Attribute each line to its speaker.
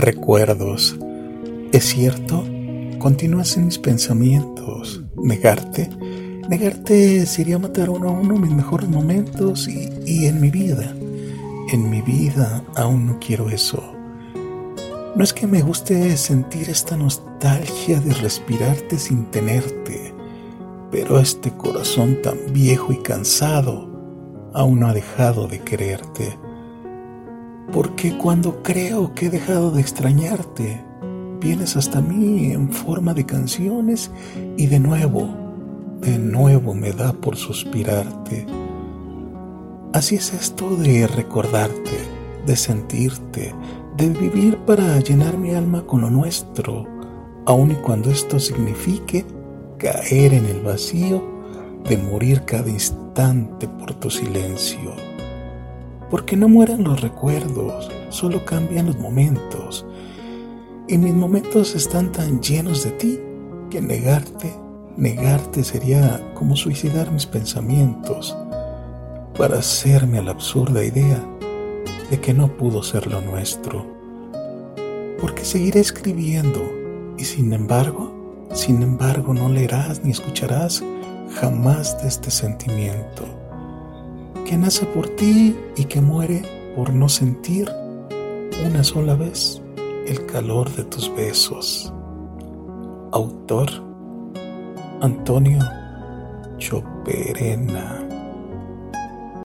Speaker 1: Recuerdos. ¿Es cierto? Continúas en mis pensamientos. ¿Negarte? Negarte sería matar uno a uno mis mejores momentos y, y en mi vida. En mi vida aún no quiero eso. No es que me guste sentir esta nostalgia de respirarte sin tenerte, pero este corazón tan viejo y cansado aún no ha dejado de quererte. Porque cuando creo que he dejado de extrañarte, vienes hasta mí en forma de canciones y de nuevo, de nuevo me da por suspirarte. Así es esto de recordarte, de sentirte, de vivir para llenar mi alma con lo nuestro, aun y cuando esto signifique caer en el vacío de morir cada instante por tu silencio. Porque no mueran los recuerdos, solo cambian los momentos. Y mis momentos están tan llenos de ti que negarte, negarte sería como suicidar mis pensamientos para hacerme a la absurda idea de que no pudo ser lo nuestro. Porque seguiré escribiendo y sin embargo, sin embargo no leerás ni escucharás jamás de este sentimiento que nace por ti y que muere por no sentir una sola vez el calor de tus besos. Autor Antonio Choperena